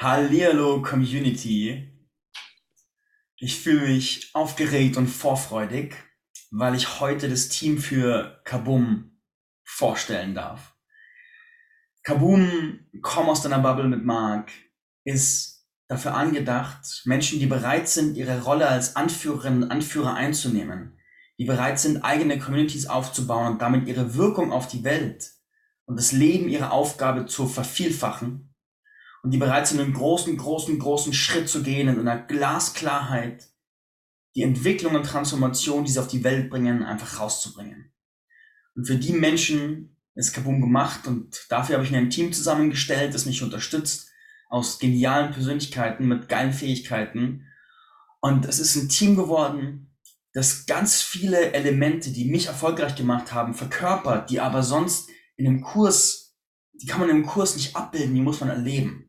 Hallihallo Community. Ich fühle mich aufgeregt und vorfreudig, weil ich heute das Team für Kaboom vorstellen darf. Kaboom, komm aus deiner Bubble mit Mark, ist dafür angedacht, Menschen, die bereit sind, ihre Rolle als Anführerin und Anführer einzunehmen, die bereit sind, eigene Communities aufzubauen und damit ihre Wirkung auf die Welt und das Leben ihrer Aufgabe zu vervielfachen und die bereit sind, einen großen, großen, großen Schritt zu gehen in einer Glasklarheit, die Entwicklung und Transformation, die sie auf die Welt bringen, einfach rauszubringen. Und für die Menschen ist Kaboom gemacht und dafür habe ich mir ein Team zusammengestellt, das mich unterstützt, aus genialen Persönlichkeiten mit geilen Fähigkeiten. Und es ist ein Team geworden, das ganz viele Elemente, die mich erfolgreich gemacht haben, verkörpert, die aber sonst in einem Kurs, die kann man im Kurs nicht abbilden, die muss man erleben.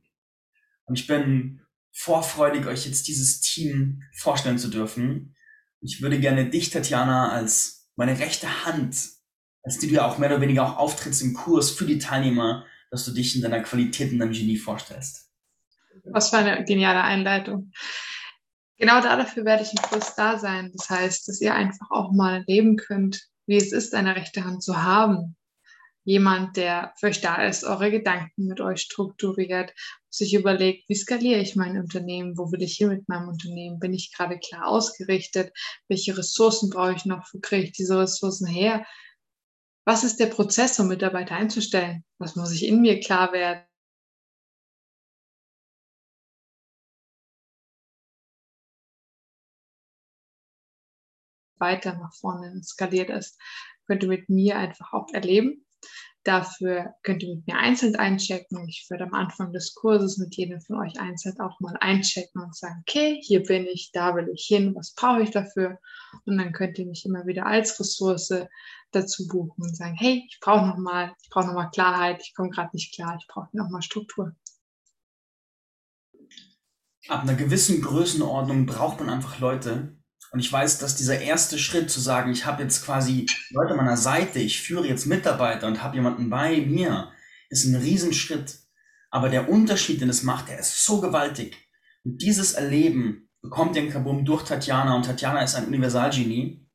Und ich bin vorfreudig, euch jetzt dieses Team vorstellen zu dürfen. Ich würde gerne dich, Tatjana, als meine rechte Hand, als die du ja auch mehr oder weniger auch auftrittst im Kurs für die Teilnehmer, dass du dich in deiner Qualität und deinem Genie vorstellst. Was für eine geniale Einleitung. Genau dafür werde ich im Kurs da sein. Das heißt, dass ihr einfach auch mal erleben könnt, wie es ist, eine rechte Hand zu haben, jemand, der für euch da ist, eure Gedanken mit euch strukturiert, sich überlegt, wie skaliere ich mein Unternehmen, wo will ich hin mit meinem Unternehmen, bin ich gerade klar ausgerichtet, welche Ressourcen brauche ich noch, wo kriege ich diese Ressourcen her, was ist der Prozess, um Mitarbeiter einzustellen, was muss ich in mir klar werden. weiter nach vorne skaliert ist, könnt ihr mit mir einfach auch erleben. Dafür könnt ihr mit mir einzeln einchecken. Ich würde am Anfang des Kurses mit jedem von euch einzeln auch mal einchecken und sagen, okay, hier bin ich, da will ich hin, was brauche ich dafür? Und dann könnt ihr mich immer wieder als Ressource dazu buchen und sagen, hey, ich brauche noch mal, ich brauche noch mal Klarheit, ich komme gerade nicht klar, ich brauche noch mal Struktur. Ab einer gewissen Größenordnung braucht man einfach Leute, und ich weiß, dass dieser erste Schritt zu sagen, ich habe jetzt quasi Leute an meiner Seite, ich führe jetzt Mitarbeiter und habe jemanden bei mir, ist ein Riesenschritt. Aber der Unterschied, den es macht, der ist so gewaltig. Und dieses Erleben bekommt den Kabum durch Tatjana und Tatjana ist ein Universalgenie.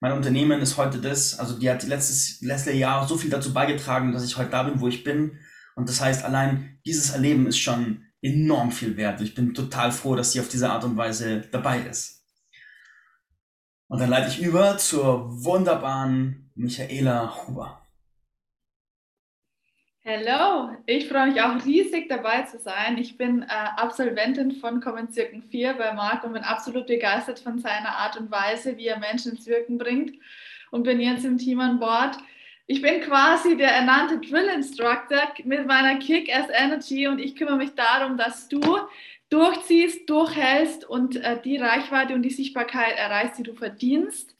Mein Unternehmen ist heute das, also die hat letztes, letzte Jahr so viel dazu beigetragen, dass ich heute da bin, wo ich bin. Und das heißt, allein dieses Erleben ist schon enorm viel wert. Ich bin total froh, dass sie auf diese Art und Weise dabei ist. Und dann leite ich über zur wunderbaren Michaela Huber. Hallo, ich freue mich auch riesig dabei zu sein. Ich bin äh, Absolventin von Common Wirken 4 bei Marc und bin absolut begeistert von seiner Art und Weise, wie er Menschen ins Wirken bringt und bin jetzt im Team an Bord. Ich bin quasi der ernannte Drill Instructor mit meiner Kick-Ass Energy und ich kümmere mich darum, dass du durchziehst, durchhältst und äh, die Reichweite und die Sichtbarkeit erreichst, die du verdienst.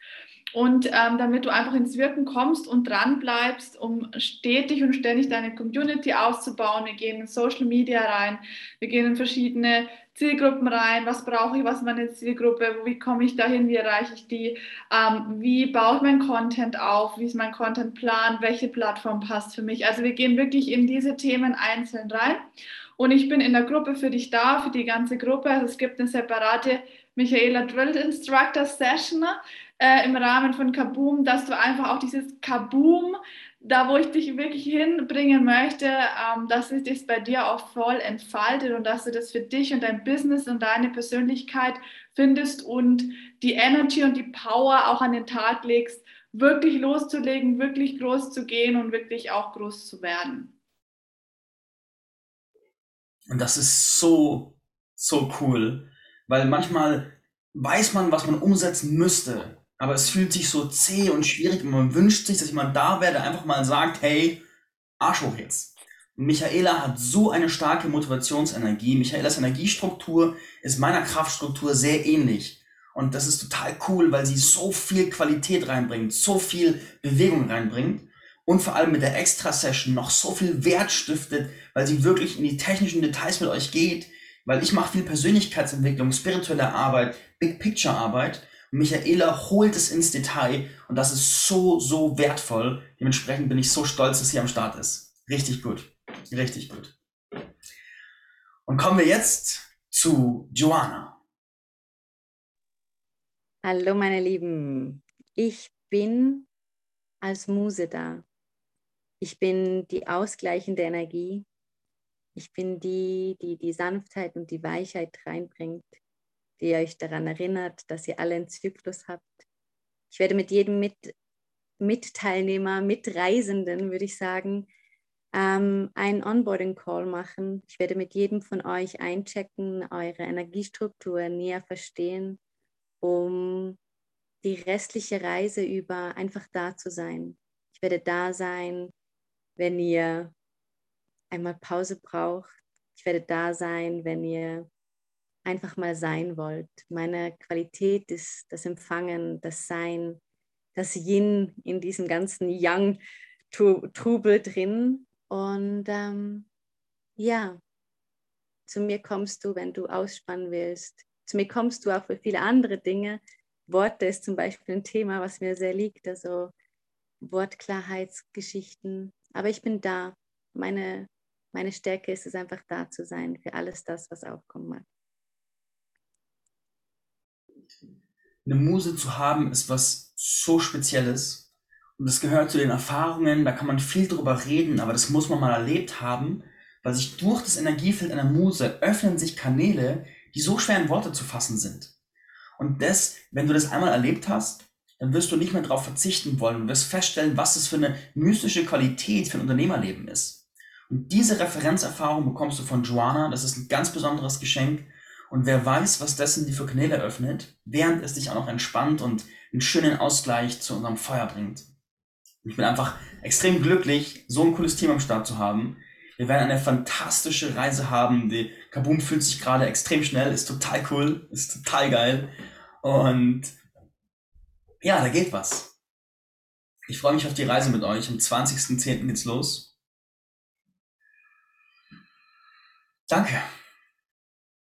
Und ähm, damit du einfach ins Wirken kommst und dran bleibst, um stetig und ständig deine Community auszubauen. Wir gehen in Social Media rein, wir gehen in verschiedene Zielgruppen rein. Was brauche ich, was ist meine Zielgruppe? Wie komme ich dahin? Wie erreiche ich die? Ähm, wie baue ich meinen Content auf? Wie ist mein Contentplan? Welche Plattform passt für mich? Also wir gehen wirklich in diese Themen einzeln rein. Und ich bin in der Gruppe für dich da, für die ganze Gruppe. Also es gibt eine separate Michaela Drill Instructor Session äh, im Rahmen von Kaboom, dass du einfach auch dieses Kaboom, da wo ich dich wirklich hinbringen möchte, ähm, dass sich das bei dir auch voll entfaltet und dass du das für dich und dein Business und deine Persönlichkeit findest und die Energy und die Power auch an den Tag legst, wirklich loszulegen, wirklich groß zu gehen und wirklich auch groß zu werden. Und das ist so, so cool, weil manchmal weiß man, was man umsetzen müsste, aber es fühlt sich so zäh und schwierig und man wünscht sich, dass jemand da wäre, der einfach mal sagt, hey, Arsch hoch jetzt. Und Michaela hat so eine starke Motivationsenergie. Michaelas Energiestruktur ist meiner Kraftstruktur sehr ähnlich. Und das ist total cool, weil sie so viel Qualität reinbringt, so viel Bewegung reinbringt und vor allem mit der Extra-Session noch so viel Wert stiftet, weil sie wirklich in die technischen Details mit euch geht, weil ich mache viel Persönlichkeitsentwicklung, spirituelle Arbeit, Big Picture Arbeit. Und Michaela holt es ins Detail und das ist so, so wertvoll. Dementsprechend bin ich so stolz, dass sie am Start ist. Richtig gut. Richtig gut. Und kommen wir jetzt zu Joanna. Hallo meine Lieben, ich bin als Muse da. Ich bin die ausgleichende Energie. Ich bin die, die die Sanftheit und die Weichheit reinbringt, die euch daran erinnert, dass ihr alle einen Zyklus habt. Ich werde mit jedem mit, Mitteilnehmer, Mitreisenden, würde ich sagen, ähm, einen Onboarding-Call machen. Ich werde mit jedem von euch einchecken, eure Energiestruktur näher verstehen, um die restliche Reise über einfach da zu sein. Ich werde da sein, wenn ihr einmal Pause braucht. Ich werde da sein, wenn ihr einfach mal sein wollt. Meine Qualität ist das Empfangen, das Sein, das Yin in diesem ganzen Yang-Trubel drin. Und ähm, ja, zu mir kommst du, wenn du ausspannen willst. Zu mir kommst du auch für viele andere Dinge. Worte ist zum Beispiel ein Thema, was mir sehr liegt, also Wortklarheitsgeschichten. Aber ich bin da. Meine, meine Stärke ist es einfach da zu sein für alles das, was aufkommen mag. Eine Muse zu haben, ist was so Spezielles. Und das gehört zu den Erfahrungen, da kann man viel drüber reden, aber das muss man mal erlebt haben, weil sich durch das Energiefeld einer Muse öffnen sich Kanäle, die so schwer in Worte zu fassen sind. Und das, wenn du das einmal erlebt hast, dann wirst du nicht mehr darauf verzichten wollen und wirst feststellen, was das für eine mystische Qualität für ein Unternehmerleben ist. Und diese Referenzerfahrung bekommst du von Joanna, das ist ein ganz besonderes Geschenk. Und wer weiß, was dessen die für Kanäle öffnet, während es dich auch noch entspannt und einen schönen Ausgleich zu unserem Feuer bringt. Ich bin einfach extrem glücklich, so ein cooles Team am Start zu haben. Wir werden eine fantastische Reise haben. Die Kaboom fühlt sich gerade extrem schnell, ist total cool, ist total geil. Und ja, da geht was. Ich freue mich auf die Reise mit euch. Am 20.10. geht's los. Danke.